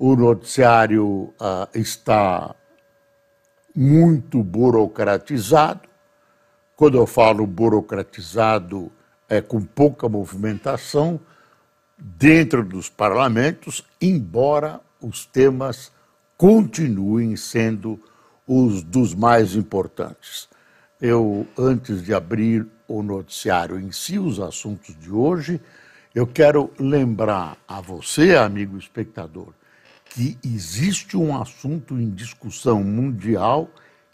o noticiário uh, está muito burocratizado. Quando eu falo burocratizado, é com pouca movimentação dentro dos parlamentos, embora os temas continuem sendo os dos mais importantes. Eu, antes de abrir o noticiário em si, os assuntos de hoje, eu quero lembrar a você, amigo espectador, que existe um assunto em discussão mundial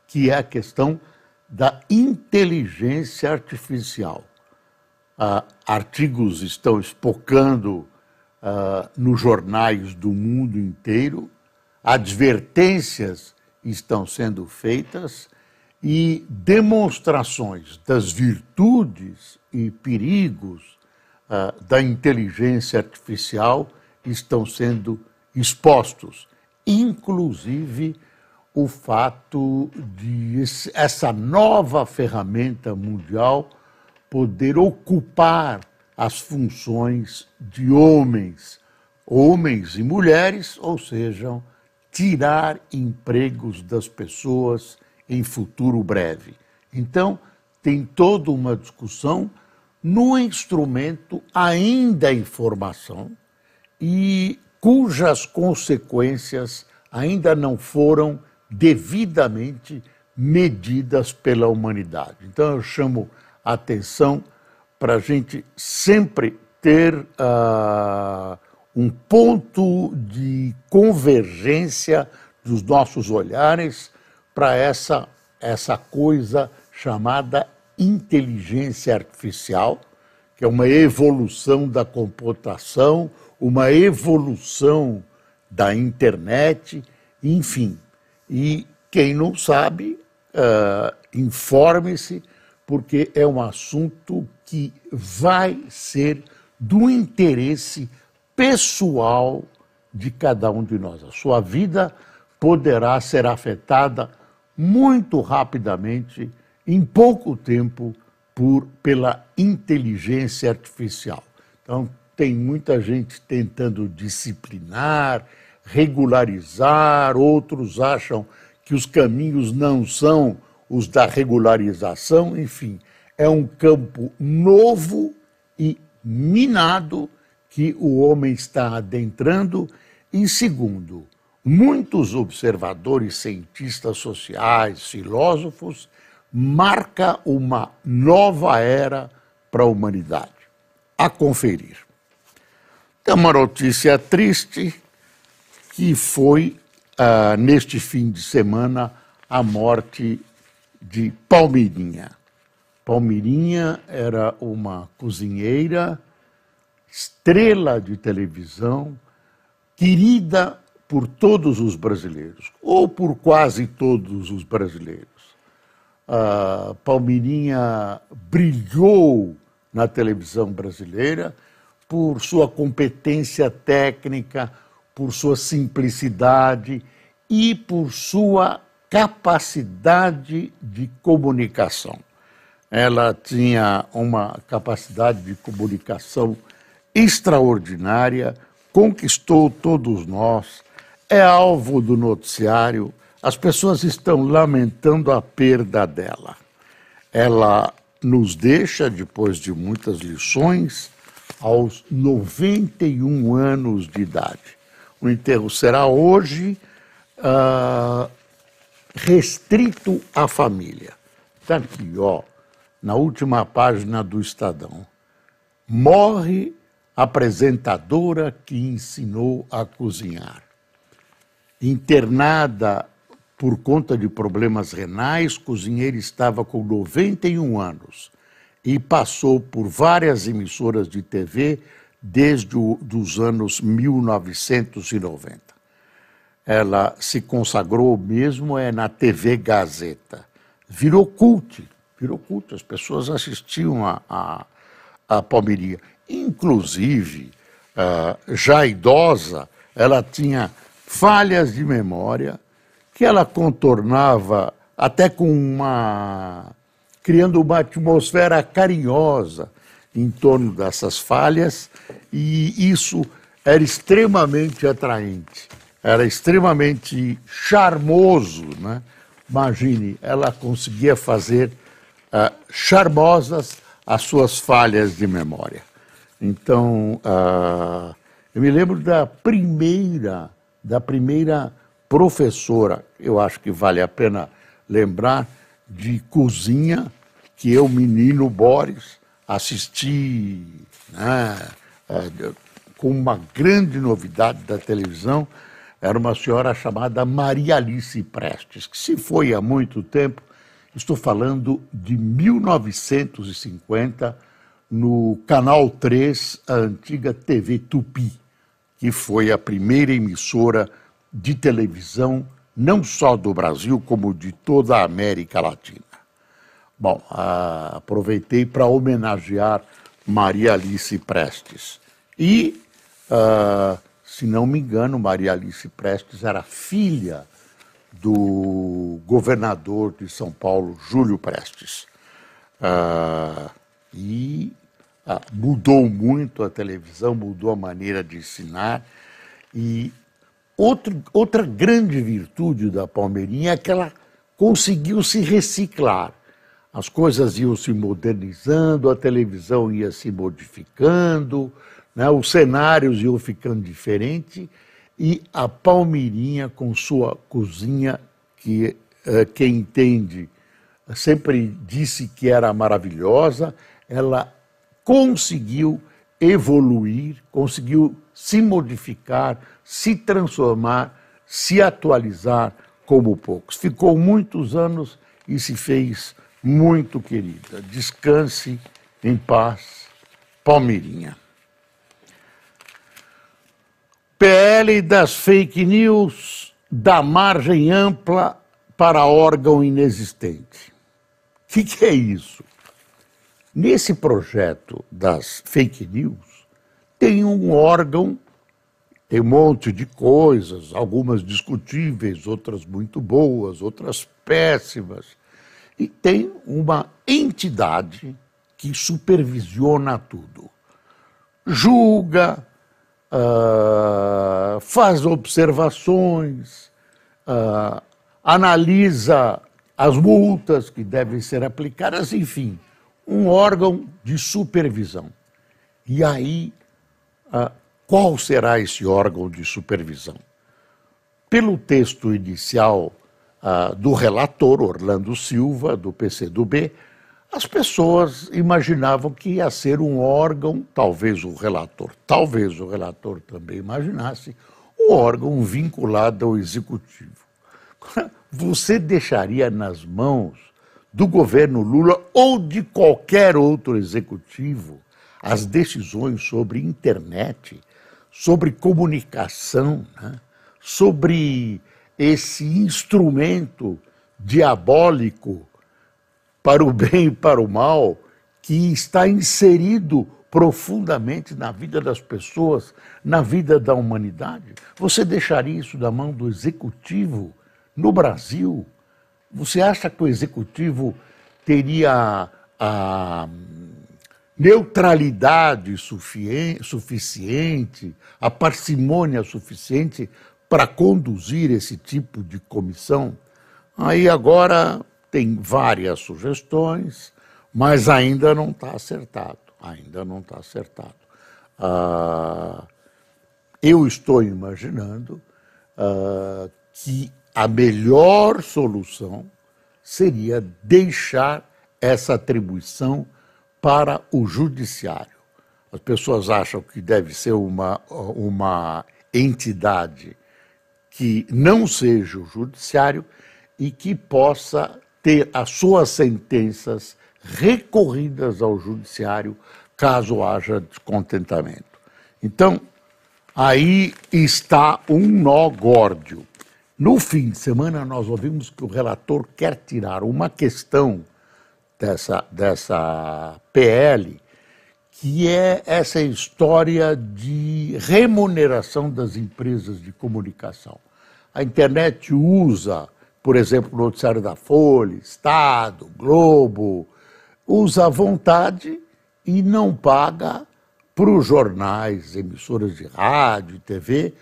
que é a questão da inteligência artificial. Uh, artigos estão espocando uh, nos jornais do mundo inteiro, advertências estão sendo feitas e demonstrações das virtudes e perigos uh, da inteligência artificial estão sendo expostos, inclusive o fato de essa nova ferramenta mundial poder ocupar as funções de homens, homens e mulheres, ou seja, tirar empregos das pessoas em futuro breve. Então, tem toda uma discussão no instrumento ainda em formação e cujas consequências ainda não foram devidamente medidas pela humanidade. Então eu chamo a atenção para a gente sempre ter uh, um ponto de convergência dos nossos olhares para essa, essa coisa chamada inteligência artificial, que é uma evolução da computação, uma evolução da internet, enfim. E quem não sabe, uh, informe-se, porque é um assunto que vai ser do interesse pessoal de cada um de nós. A sua vida poderá ser afetada muito rapidamente, em pouco tempo, por, pela inteligência artificial. Então, tem muita gente tentando disciplinar, regularizar, outros acham que os caminhos não são os da regularização, enfim, é um campo novo e minado que o homem está adentrando. E segundo, muitos observadores, cientistas sociais, filósofos, marca uma nova era para a humanidade. A conferir. É uma notícia triste que foi, ah, neste fim de semana, a morte de Palmeirinha. Palmeirinha era uma cozinheira, estrela de televisão, querida por todos os brasileiros, ou por quase todos os brasileiros. A Palmeirinha brilhou na televisão brasileira por sua competência técnica, por sua simplicidade e por sua capacidade de comunicação. Ela tinha uma capacidade de comunicação extraordinária, conquistou todos nós, é alvo do noticiário, as pessoas estão lamentando a perda dela. Ela nos deixa, depois de muitas lições, aos 91 anos de idade. O enterro será hoje uh, restrito à família. Está aqui, ó, na última página do Estadão. Morre apresentadora que ensinou a cozinhar. Internada por conta de problemas renais, cozinheira estava com 91 anos e passou por várias emissoras de TV desde os anos 1990. ela se consagrou mesmo é na TV Gazeta. Virou cult, virou culto. As pessoas assistiam a, a, a Palmeirinha. Inclusive, uh, já idosa, ela tinha falhas de memória que ela contornava até com uma. Criando uma atmosfera carinhosa em torno dessas falhas, e isso era extremamente atraente, era extremamente charmoso. Né? Imagine, ela conseguia fazer uh, charmosas as suas falhas de memória. Então, uh, eu me lembro da primeira, da primeira professora, eu acho que vale a pena lembrar, de cozinha, que eu, menino Boris, assisti né, uh, com uma grande novidade da televisão, era uma senhora chamada Maria Alice Prestes, que se foi há muito tempo, estou falando de 1950, no Canal 3, a antiga TV Tupi, que foi a primeira emissora de televisão, não só do Brasil, como de toda a América Latina. Bom, aproveitei para homenagear Maria Alice Prestes. E Uh, se não me engano, Maria Alice Prestes era filha do governador de São Paulo, Júlio Prestes. Uh, e mudou muito a televisão, mudou a maneira de ensinar. E outro, outra grande virtude da Palmeirinha é que ela conseguiu se reciclar. As coisas iam se modernizando, a televisão ia se modificando, né? os cenários iam ficando diferentes e a Palmeirinha, com sua cozinha, que uh, quem entende sempre disse que era maravilhosa, ela conseguiu evoluir, conseguiu se modificar, se transformar, se atualizar como poucos. Ficou muitos anos e se fez muito querida. Descanse em paz, Palmeirinha. PL das fake news dá margem ampla para órgão inexistente. O que, que, é isso? Nesse projeto das fake news, tem um órgão, tem um monte de coisas, algumas discutíveis, outras muito boas, outras péssimas, e tem uma entidade que supervisiona tudo. Julga, uh, faz observações, uh, analisa as multas que devem ser aplicadas, enfim, um órgão de supervisão. E aí, uh, qual será esse órgão de supervisão? Pelo texto inicial do relator Orlando Silva, do PCdoB, as pessoas imaginavam que ia ser um órgão, talvez o relator, talvez o relator também imaginasse, um órgão vinculado ao executivo. Você deixaria nas mãos do governo Lula ou de qualquer outro executivo as decisões sobre internet, sobre comunicação, né? sobre esse instrumento diabólico para o bem e para o mal, que está inserido profundamente na vida das pessoas, na vida da humanidade? Você deixaria isso da mão do executivo no Brasil? Você acha que o executivo teria a neutralidade suficiente, a parcimônia suficiente para conduzir esse tipo de comissão? Aí agora tem várias sugestões, mas ainda não está acertado. Ainda não está acertado. Ah, eu estou imaginando ah, que a melhor solução seria deixar essa atribuição para o judiciário. As pessoas acham que deve ser uma, uma entidade que não seja o judiciário e que possa ter as suas sentenças recorridas ao judiciário caso haja descontentamento. Então, aí está um nó górdio. No fim de semana, nós ouvimos que o relator quer tirar uma questão dessa, dessa PL, que é essa história de remuneração das empresas de comunicação. A internet usa, por exemplo, o noticiário da Folha, Estado, Globo, usa à vontade e não paga para os jornais, emissoras de rádio, TV,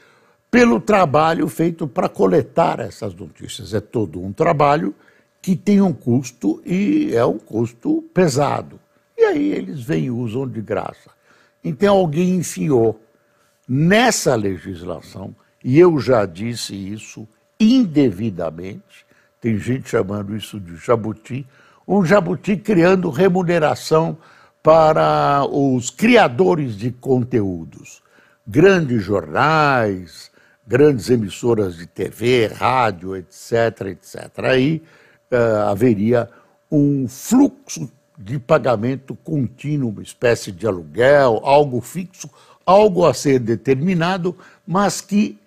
pelo trabalho feito para coletar essas notícias. É todo um trabalho que tem um custo e é um custo pesado. E aí eles vêm e usam de graça. Então alguém enfiou nessa legislação, e eu já disse isso indevidamente, tem gente chamando isso de jabuti, um jabuti criando remuneração para os criadores de conteúdos, grandes jornais, grandes emissoras de TV, rádio, etc., etc. Aí uh, haveria um fluxo de pagamento contínuo, uma espécie de aluguel, algo fixo, algo a ser determinado, mas que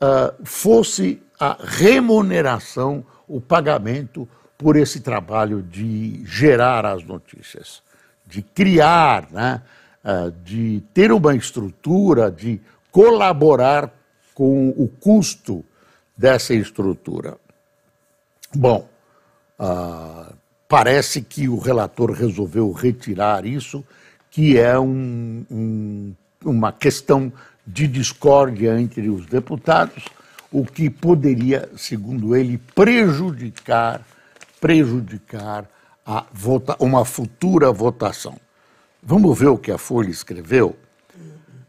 uh, fosse a remuneração, o pagamento por esse trabalho de gerar as notícias de criar, né, ah, de ter uma estrutura, de colaborar com o custo dessa estrutura. Bom, uh, parece que o relator resolveu retirar isso, que é um, um, uma questão de discórdia entre os deputados, o que poderia, segundo ele, prejudicar, prejudicar vota, uma futura votação. Vamos ver o que a Folha escreveu?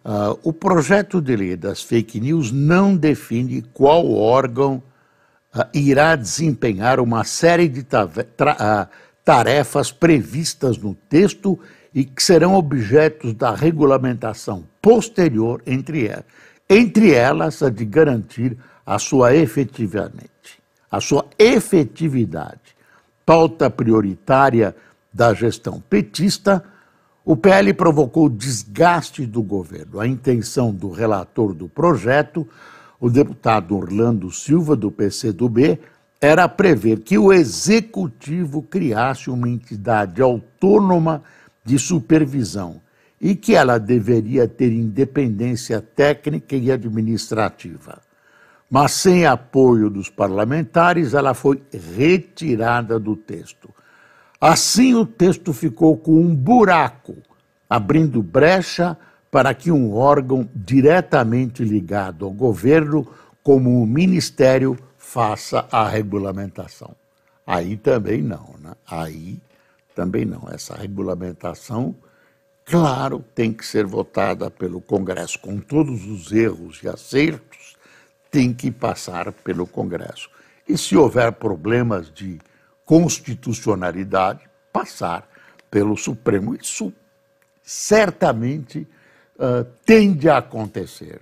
Uh, o projeto de lei das fake news não define qual órgão uh, irá desempenhar uma série de uh, tarefas previstas no texto e que serão objetos da regulamentação posterior entre elas, entre elas a de garantir a sua efetivamente, a sua efetividade pauta prioritária da gestão petista, o PL provocou desgaste do governo. A intenção do relator do projeto, o deputado Orlando Silva, do PCdoB, era prever que o executivo criasse uma entidade autônoma de supervisão e que ela deveria ter independência técnica e administrativa mas sem apoio dos parlamentares, ela foi retirada do texto. Assim, o texto ficou com um buraco, abrindo brecha para que um órgão diretamente ligado ao governo, como o Ministério, faça a regulamentação. Aí também não, né? Aí também não. Essa regulamentação, claro, tem que ser votada pelo Congresso com todos os erros e acertos tem que passar pelo Congresso. E se houver problemas de constitucionalidade, passar pelo Supremo. Isso certamente uh, tende a acontecer.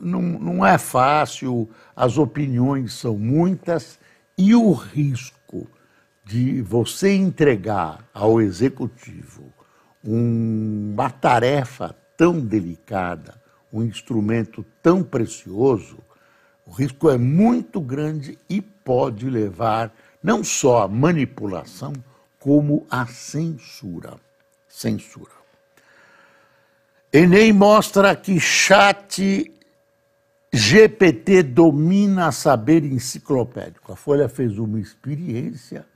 Não, não é fácil, as opiniões são muitas e o risco de você entregar ao executivo uma tarefa tão delicada, um instrumento tão precioso, o risco é muito grande e pode levar não só à manipulação, como à censura. Censura. Enem mostra que chat GPT domina saber enciclopédico. A Folha fez uma experiência,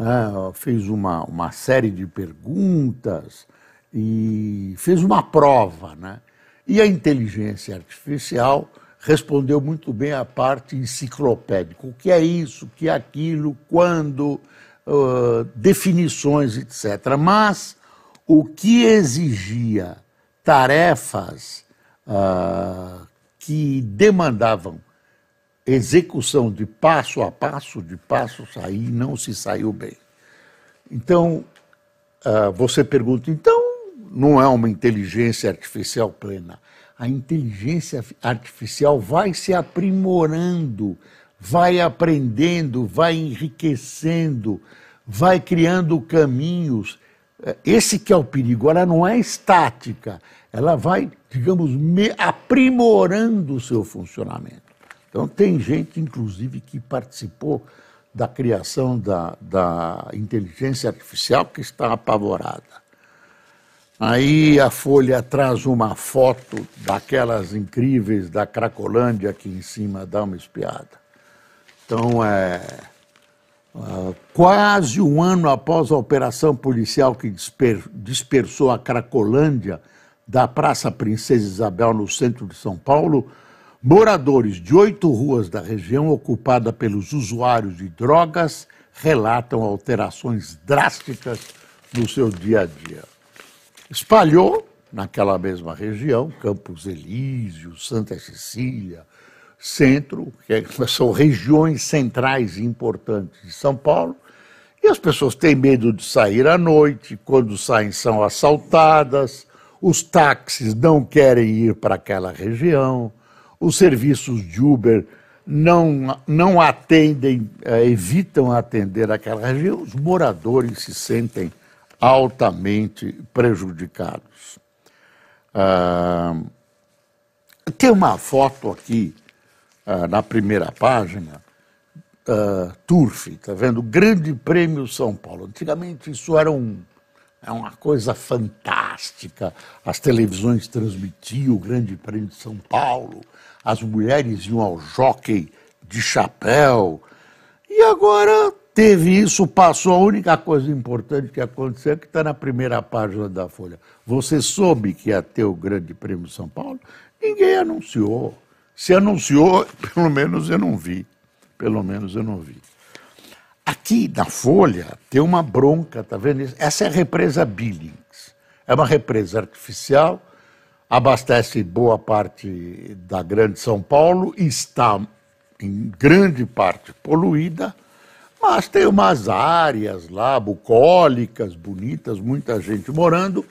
né, fez uma, uma série de perguntas e fez uma prova. Né? E a inteligência artificial respondeu muito bem a parte enciclopédica. O que é isso, o que é aquilo, quando, uh, definições, etc. Mas o que exigia tarefas uh, que demandavam execução de passo a passo, de passo a sair, não se saiu bem. Então, uh, você pergunta, então não é uma inteligência artificial plena? a inteligência artificial vai se aprimorando, vai aprendendo, vai enriquecendo, vai criando caminhos. Esse que é o perigo, ela não é estática, ela vai, digamos, aprimorando o seu funcionamento. Então, tem gente, inclusive, que participou da criação da, da inteligência artificial que está apavorada. Aí a Folha traz uma foto daquelas incríveis da Cracolândia aqui em cima, dá uma espiada. Então, é, uh, quase um ano após a operação policial que disper, dispersou a Cracolândia da Praça Princesa Isabel, no centro de São Paulo, moradores de oito ruas da região ocupada pelos usuários de drogas relatam alterações drásticas no seu dia a dia. Espalhou naquela mesma região, Campos Elíseos, Santa Cecília, Centro, que são regiões centrais importantes de São Paulo, e as pessoas têm medo de sair à noite, quando saem são assaltadas, os táxis não querem ir para aquela região, os serviços de Uber não, não atendem, eh, evitam atender aquela região, os moradores se sentem altamente prejudicados. Ah, tem uma foto aqui ah, na primeira página, ah, Turf, está vendo? Grande Prêmio São Paulo. Antigamente isso era um, é uma coisa fantástica. As televisões transmitiam o Grande Prêmio de São Paulo, as mulheres iam ao jockey de chapéu. E agora Teve isso, passou. A única coisa importante que aconteceu é que está na primeira página da Folha. Você soube que ia ter o Grande Prêmio São Paulo? Ninguém anunciou. Se anunciou, pelo menos eu não vi. Pelo menos eu não vi. Aqui na Folha tem uma bronca, tá vendo? Essa é a represa Billings. É uma represa artificial, abastece boa parte da Grande São Paulo, está em grande parte poluída mas tem umas áreas lá, bucólicas, bonitas, muita gente morando.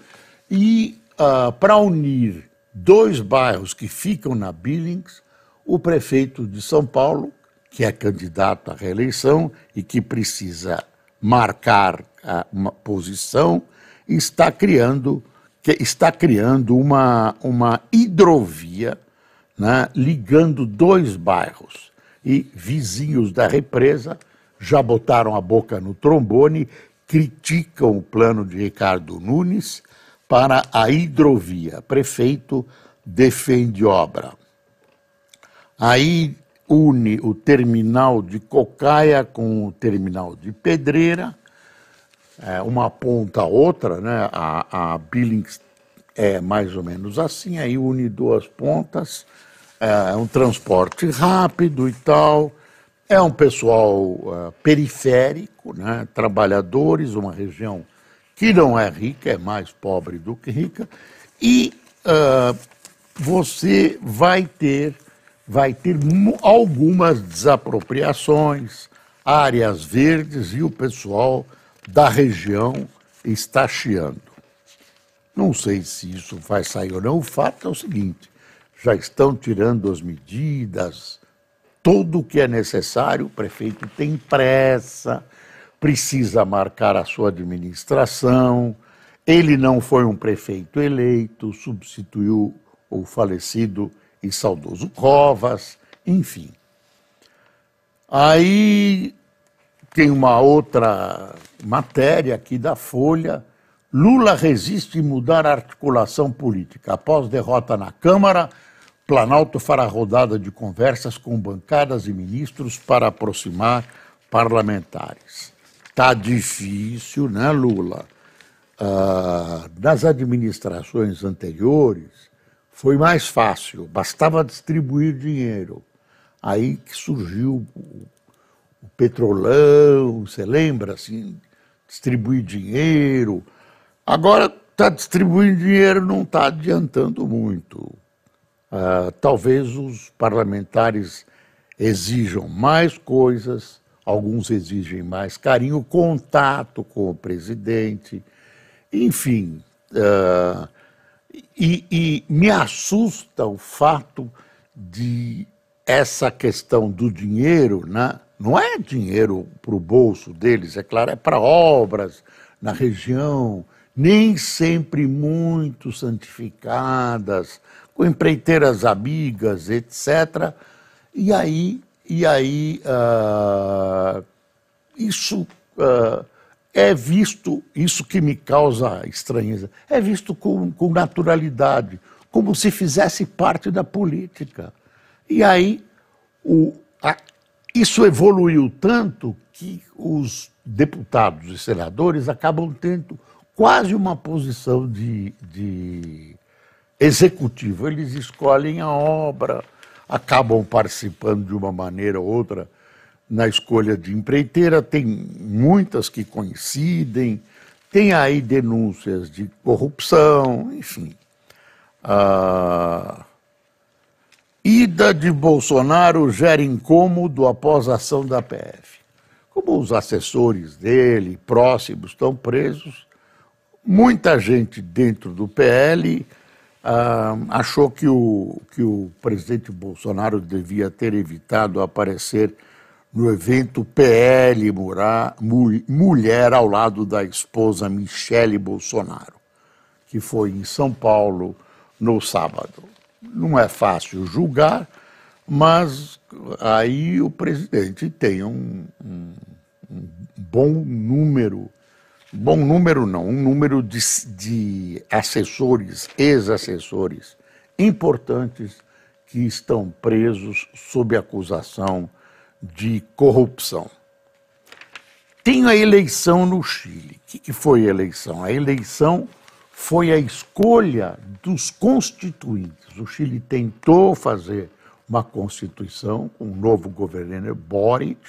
E uh, para unir dois bairros que ficam na Billings, o prefeito de São Paulo, que é candidato à reeleição e que precisa marcar uma posição, está criando, que está criando uma, uma hidrovia né, ligando dois bairros. E vizinhos da represa já botaram a boca no trombone, criticam o plano de Ricardo Nunes para a hidrovia. Prefeito defende obra. Aí une o terminal de Cocaia com o terminal de Pedreira, é, uma ponta a outra, né? A, a Billings é mais ou menos assim, aí une duas pontas, é um transporte rápido e tal. É um pessoal uh, periférico, né? trabalhadores, uma região que não é rica, é mais pobre do que rica, e uh, você vai ter, vai ter algumas desapropriações, áreas verdes, e o pessoal da região está chiando. Não sei se isso vai sair ou não, o fato é o seguinte: já estão tirando as medidas, tudo o que é necessário, o prefeito tem pressa, precisa marcar a sua administração. Ele não foi um prefeito eleito, substituiu o falecido e saudoso Covas, enfim. Aí tem uma outra matéria aqui da Folha. Lula resiste em mudar a articulação política. Após derrota na Câmara, Planalto fará rodada de conversas com bancadas e ministros para aproximar parlamentares. Tá difícil, né, Lula? Ah, nas administrações anteriores foi mais fácil, bastava distribuir dinheiro. Aí que surgiu o, o petrolão, você lembra assim, distribuir dinheiro. Agora está distribuindo dinheiro, não está adiantando muito. Uh, talvez os parlamentares exijam mais coisas, alguns exigem mais carinho, contato com o presidente, enfim. Uh, e, e me assusta o fato de essa questão do dinheiro, né? Não é dinheiro para o bolso deles, é claro, é para obras na região, nem sempre muito santificadas, com empreiteiras amigas, etc. E aí, e aí uh, isso uh, é visto, isso que me causa estranheza, é visto com, com naturalidade, como se fizesse parte da política. E aí o, a, isso evoluiu tanto que os deputados e senadores acabam tendo quase uma posição de, de executivo. Eles escolhem a obra, acabam participando de uma maneira ou outra na escolha de empreiteira, tem muitas que coincidem, tem aí denúncias de corrupção, enfim. A ida de Bolsonaro gera incômodo após a ação da PF. Como os assessores dele, próximos, estão presos, muita gente dentro do PL ah, achou que o, que o presidente Bolsonaro devia ter evitado aparecer no evento PL Murá, Mulher ao lado da esposa Michele Bolsonaro, que foi em São Paulo no sábado. Não é fácil julgar, mas aí o presidente tem um, um, um bom número, bom número não, um número de, de assessores, ex-assessores importantes que estão presos sob acusação de corrupção. Tem a eleição no Chile. O que foi a eleição? A eleição foi a escolha dos constituintes. O Chile tentou fazer uma constituição com um novo governador Boric,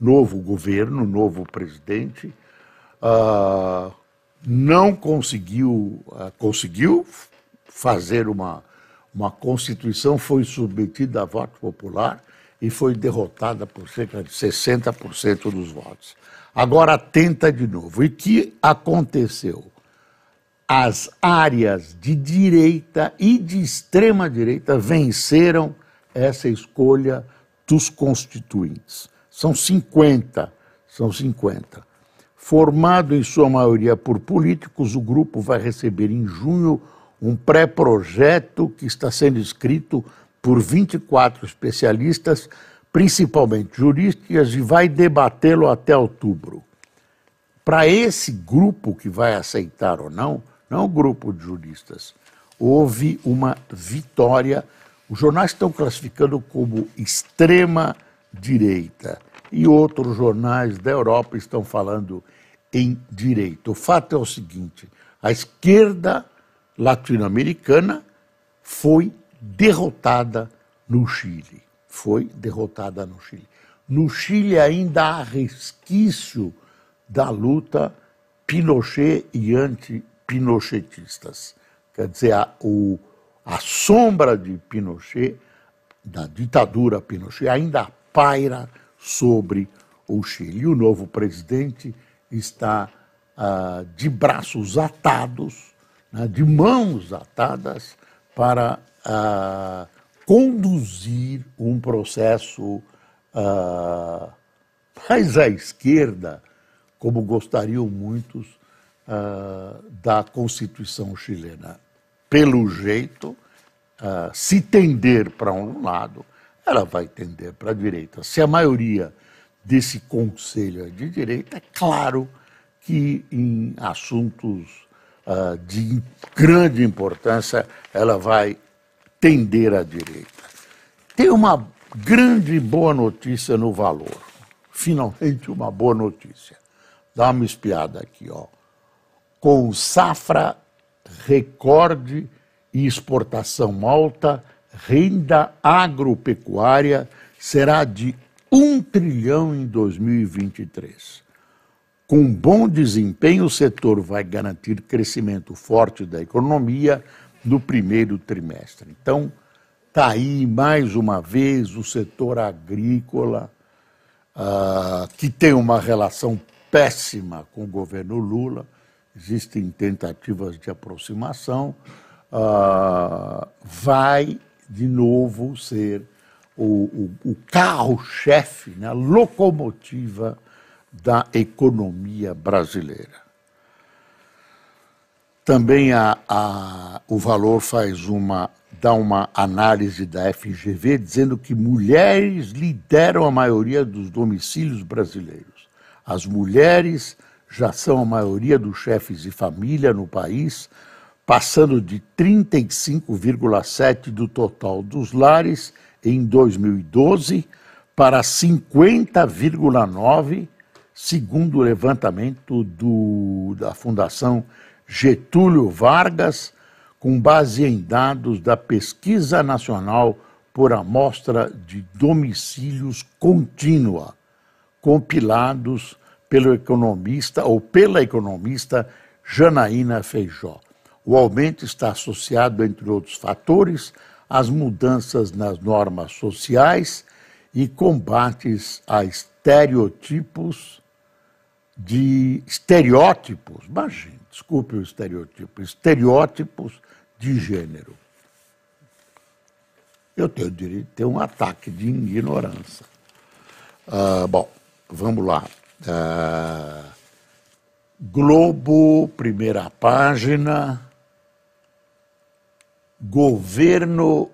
novo governo, novo presidente. Uh, não conseguiu, uh, conseguiu fazer uma, uma constituição, foi submetida a voto popular e foi derrotada por cerca de 60% dos votos. Agora tenta de novo. E que aconteceu? As áreas de direita e de extrema direita venceram essa escolha dos constituintes. São 50, são 50. Formado em sua maioria por políticos, o grupo vai receber em junho um pré-projeto que está sendo escrito por 24 especialistas, principalmente juristas, e vai debatê-lo até outubro. Para esse grupo que vai aceitar ou não, não é um grupo de juristas, houve uma vitória. Os jornais estão classificando como extrema direita e outros jornais da Europa estão falando em direita. O fato é o seguinte: a esquerda latino-americana foi derrotada no Chile. Foi derrotada no Chile. No Chile ainda há resquício da luta Pinochet e anti-pinochetistas. Quer dizer, a, o, a sombra de Pinochet, da ditadura Pinochet, ainda paira sobre o Chile. E o novo presidente está ah, de braços atados, né, de mãos atadas, para uh, conduzir um processo uh, mais à esquerda, como gostariam muitos, uh, da Constituição chilena. Pelo jeito, se tender para um lado, ela vai tender para a direita. Se a maioria desse conselho é de direita, é claro que em assuntos uh, de grande importância ela vai tender à direita. Tem uma grande boa notícia no valor. Finalmente uma boa notícia. Dá uma espiada aqui, ó. Com safra recorde e exportação alta, renda agropecuária será de 1 trilhão em 2023. Com bom desempenho, o setor vai garantir crescimento forte da economia no primeiro trimestre. Então, está aí mais uma vez o setor agrícola, uh, que tem uma relação péssima com o governo Lula, existem tentativas de aproximação, uh, vai de novo ser o, o, o carro-chefe, né, a locomotiva da economia brasileira. Também a, a, o valor faz uma dá uma análise da FGV dizendo que mulheres lideram a maioria dos domicílios brasileiros. As mulheres já são a maioria dos chefes de família no país, passando de 35,7% do total dos lares em 2012 para 50,9%, segundo o levantamento do, da Fundação Getúlio Vargas, com base em dados da Pesquisa Nacional por Amostra de Domicílios Contínua, compilados pelo economista ou pela economista Janaína Feijó. O aumento está associado, entre outros fatores, às mudanças nas normas sociais e combates a estereotipos de estereótipos, imagine, desculpe o estereotipo, estereótipos de gênero. Eu tenho o direito de ter um ataque de ignorância. Uh, bom, vamos lá. Uh, Globo, primeira página. Governo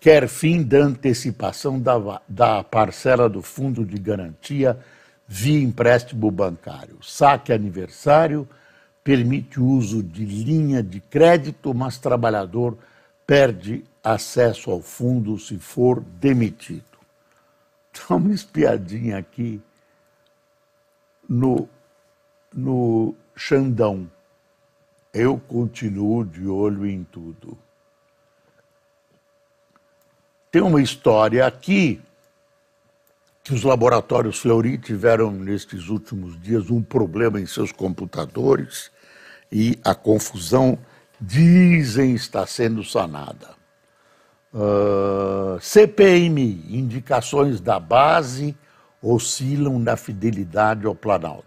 quer fim da antecipação da, da parcela do fundo de garantia via empréstimo bancário. Saque aniversário permite o uso de linha de crédito, mas trabalhador perde acesso ao fundo se for demitido. Dá uma espiadinha aqui no, no Xandão. Eu continuo de olho em tudo. Tem uma história aqui que os laboratórios Fleury tiveram nestes últimos dias um problema em seus computadores e a confusão dizem está sendo sanada. Uh, indicações da base oscilam na fidelidade ao Planalto.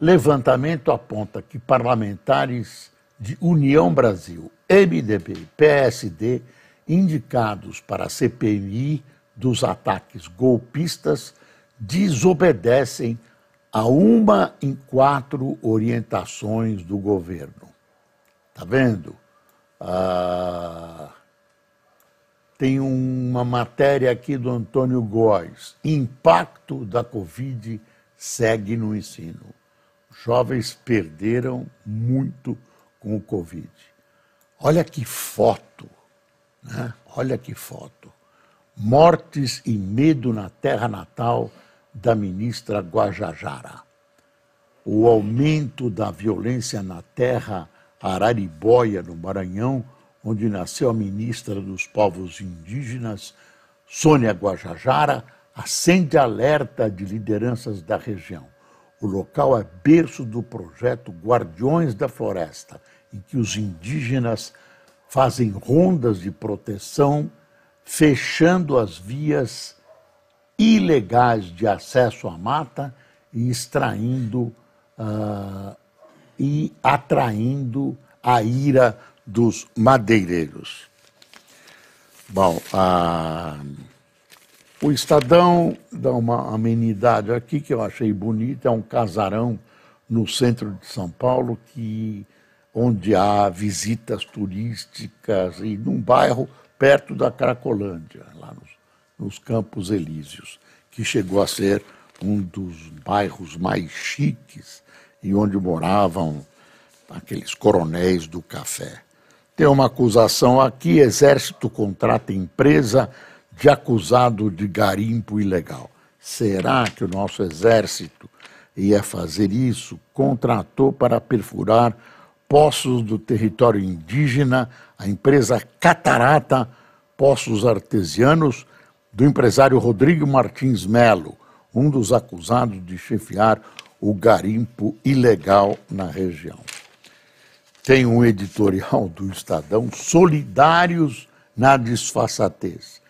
Levantamento aponta que parlamentares de União Brasil, MDB, PSD, indicados para a CPMI dos ataques golpistas desobedecem a uma em quatro orientações do governo. Está vendo? Ah, tem uma matéria aqui do Antônio Góes. Impacto da Covid segue no ensino. Jovens perderam muito com o Covid. Olha que foto, né? Olha que foto mortes e medo na terra natal da ministra Guajajara. O aumento da violência na terra Araribóia, no Maranhão, onde nasceu a ministra dos povos indígenas, Sônia Guajajara, acende alerta de lideranças da região. O local é berço do projeto Guardiões da Floresta, em que os indígenas fazem rondas de proteção fechando as vias ilegais de acesso à mata e extraindo uh, e atraindo a ira dos madeireiros. Bom, uh, o Estadão dá uma amenidade aqui que eu achei bonita, é um casarão no centro de São Paulo que onde há visitas turísticas e num bairro perto da Cracolândia, lá nos, nos Campos Elíseos, que chegou a ser um dos bairros mais chiques e onde moravam aqueles coronéis do café. Tem uma acusação aqui: Exército contrata empresa de acusado de garimpo ilegal. Será que o nosso exército ia fazer isso? Contratou para perfurar poços do território indígena, a empresa Catarata Poços Artesianos, do empresário Rodrigo Martins Melo, um dos acusados de chefiar o garimpo ilegal na região. Tem um editorial do Estadão, Solidários na Disfarçatez.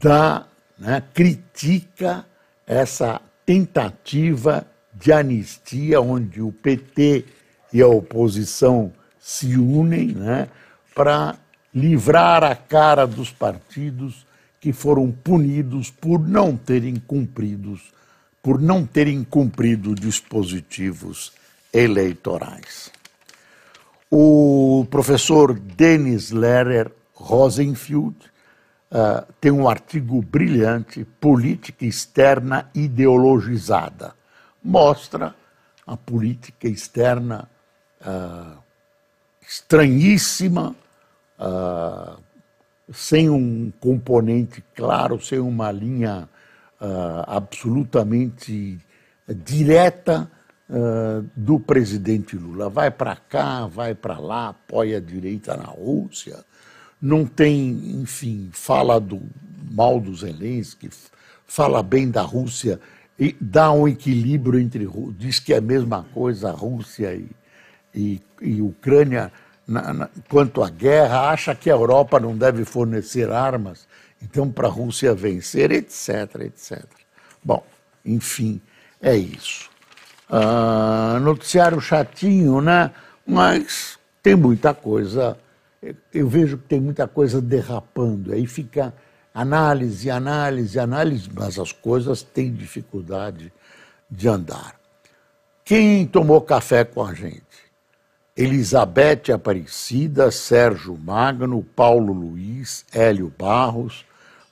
Dá, né, critica essa tentativa de anistia onde o PT e a oposição se unem né, para livrar a cara dos partidos que foram punidos por não terem cumpridos, por não terem cumprido dispositivos eleitorais. O professor Denis Lehrer Rosenfield uh, tem um artigo brilhante, Política Externa Ideologizada. Mostra a política externa uh, estranhíssima, uh, sem um componente claro, sem uma linha absolutamente direta do presidente Lula. Vai para cá, vai para lá, apoia a direita na Rússia, não tem, enfim, fala do mal do Zelensky, fala bem da Rússia e dá um equilíbrio entre. diz que é a mesma coisa a Rússia e, e, e Ucrânia. Na, na, quanto à guerra, acha que a Europa não deve fornecer armas, então para a Rússia vencer, etc, etc. Bom, enfim, é isso. Ah, noticiário chatinho, né? Mas tem muita coisa. Eu vejo que tem muita coisa derrapando. Aí fica análise, análise, análise, mas as coisas têm dificuldade de andar. Quem tomou café com a gente? Elizabeth Aparecida, Sérgio Magno, Paulo Luiz, Hélio Barros,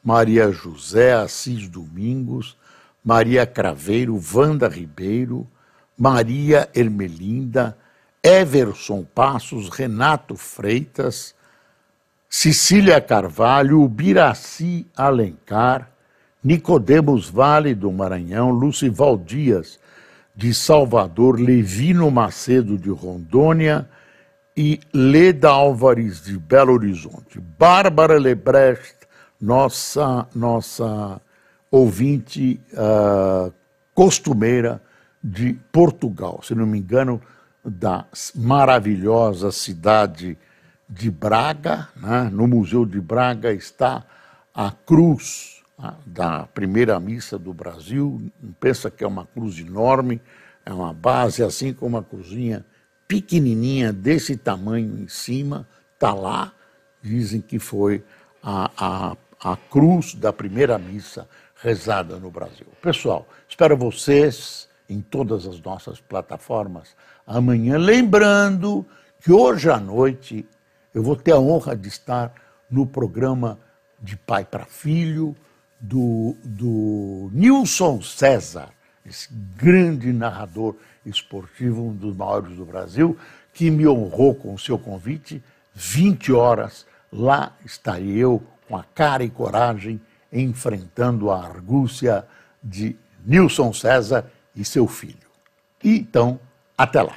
Maria José, Assis Domingos, Maria Craveiro, Wanda Ribeiro, Maria Ermelinda, Everson Passos, Renato Freitas, Cecília Carvalho, Biraci Alencar, Nicodemos Vale do Maranhão, Lucival Dias de Salvador, Levino Macedo de Rondônia e Leda Álvares de Belo Horizonte. Bárbara Lebrecht, nossa, nossa ouvinte uh, costumeira de Portugal, se não me engano, da maravilhosa cidade de Braga. Né? No Museu de Braga está a cruz né, da primeira missa do Brasil. Pensa que é uma cruz enorme, é uma base assim como uma cruzinha pequenininha desse tamanho em cima, está lá. Dizem que foi a, a, a cruz da primeira missa rezada no Brasil. Pessoal, espero vocês em todas as nossas plataformas amanhã. Lembrando que hoje à noite eu vou ter a honra de estar no programa de pai para filho do, do Nilson César, esse grande narrador esportivo, um dos maiores do Brasil, que me honrou com o seu convite. 20 horas, lá estarei eu com a cara e coragem enfrentando a argúcia de Nilson César e seu filho. Então, até lá.